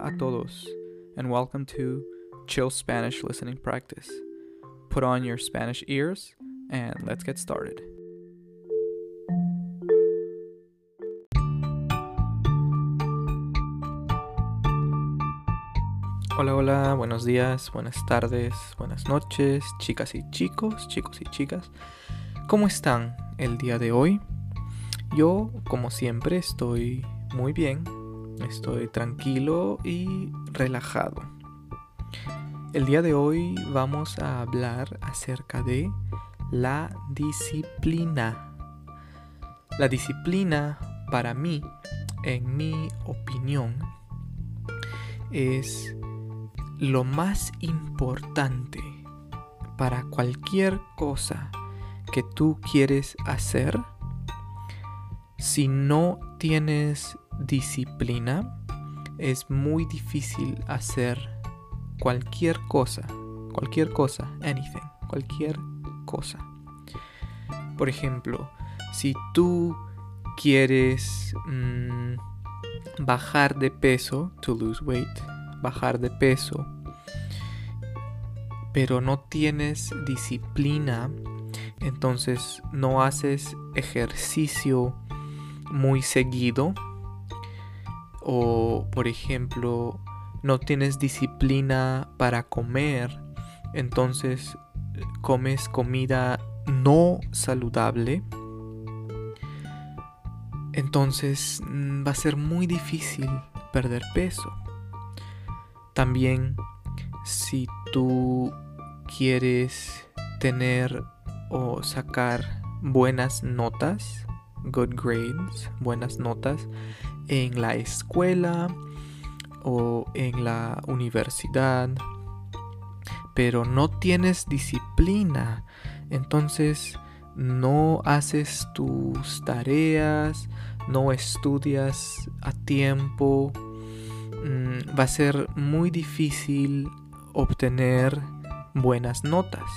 A todos, and welcome to Chill Spanish Listening Practice. Put on your Spanish ears, and let's get started. Hola, hola, buenos días, buenas tardes, buenas noches, chicas y chicos, chicos y chicas. ¿Cómo están el día de hoy? Yo, como siempre, estoy muy bien, estoy tranquilo y relajado. El día de hoy vamos a hablar acerca de la disciplina. La disciplina para mí, en mi opinión, es lo más importante para cualquier cosa que tú quieres hacer. Si no tienes disciplina, es muy difícil hacer cualquier cosa, cualquier cosa, anything, cualquier cosa. Por ejemplo, si tú quieres mm, bajar de peso, to lose weight, bajar de peso, pero no tienes disciplina, entonces no haces ejercicio muy seguido, o por ejemplo no tienes disciplina para comer, entonces comes comida no saludable, entonces mm, va a ser muy difícil perder peso. También si tú quieres tener o sacar buenas notas, good grades, buenas notas en la escuela o en la universidad, pero no tienes disciplina, entonces no haces tus tareas, no estudias a tiempo, Mm, va a ser muy difícil obtener buenas notas,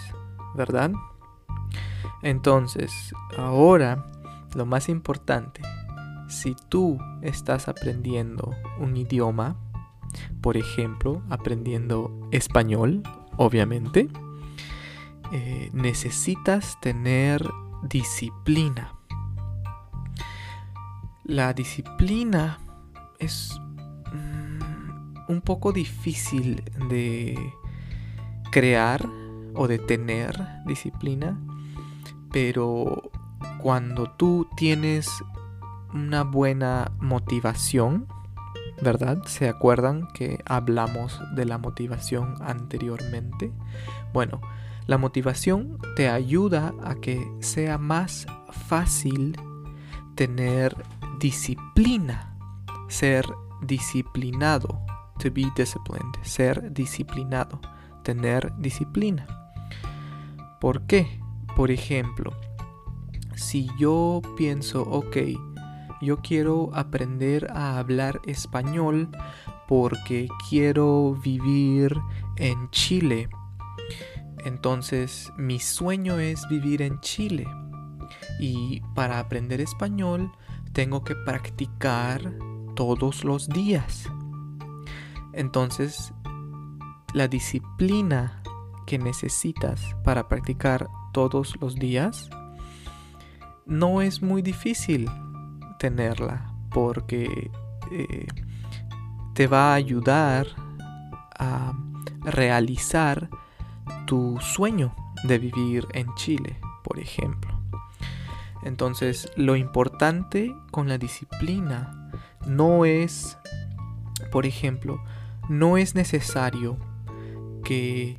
¿verdad? Entonces, ahora lo más importante, si tú estás aprendiendo un idioma, por ejemplo, aprendiendo español, obviamente, eh, necesitas tener disciplina. La disciplina es un poco difícil de crear o de tener disciplina, pero cuando tú tienes una buena motivación, ¿verdad? ¿Se acuerdan que hablamos de la motivación anteriormente? Bueno, la motivación te ayuda a que sea más fácil tener disciplina, ser disciplinado to be disciplined, ser disciplinado, tener disciplina. ¿Por qué? Por ejemplo, si yo pienso, ok, yo quiero aprender a hablar español porque quiero vivir en Chile. Entonces mi sueño es vivir en Chile. Y para aprender español tengo que practicar todos los días. Entonces, la disciplina que necesitas para practicar todos los días no es muy difícil tenerla porque eh, te va a ayudar a realizar tu sueño de vivir en Chile, por ejemplo. Entonces, lo importante con la disciplina no es, por ejemplo, no es necesario que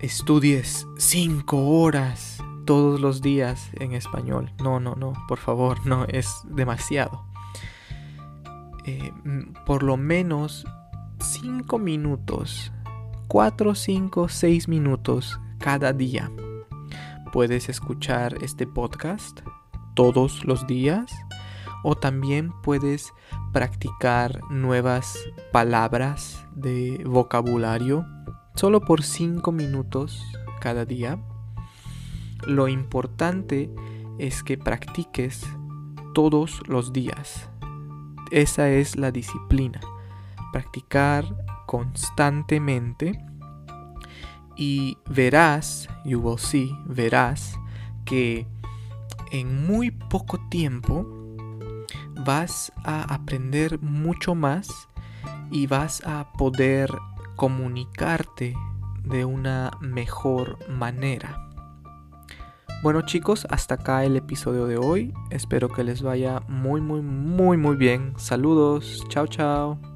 estudies cinco horas todos los días en español. No, no, no, por favor, no, es demasiado. Eh, por lo menos cinco minutos, cuatro, cinco, seis minutos cada día. Puedes escuchar este podcast todos los días o también puedes practicar nuevas palabras de vocabulario solo por 5 minutos cada día. Lo importante es que practiques todos los días. Esa es la disciplina. practicar constantemente y verás, you will see, verás que en muy poco tiempo vas a aprender mucho más y vas a poder comunicarte de una mejor manera. Bueno chicos, hasta acá el episodio de hoy. Espero que les vaya muy muy muy muy bien. Saludos. Chao chao.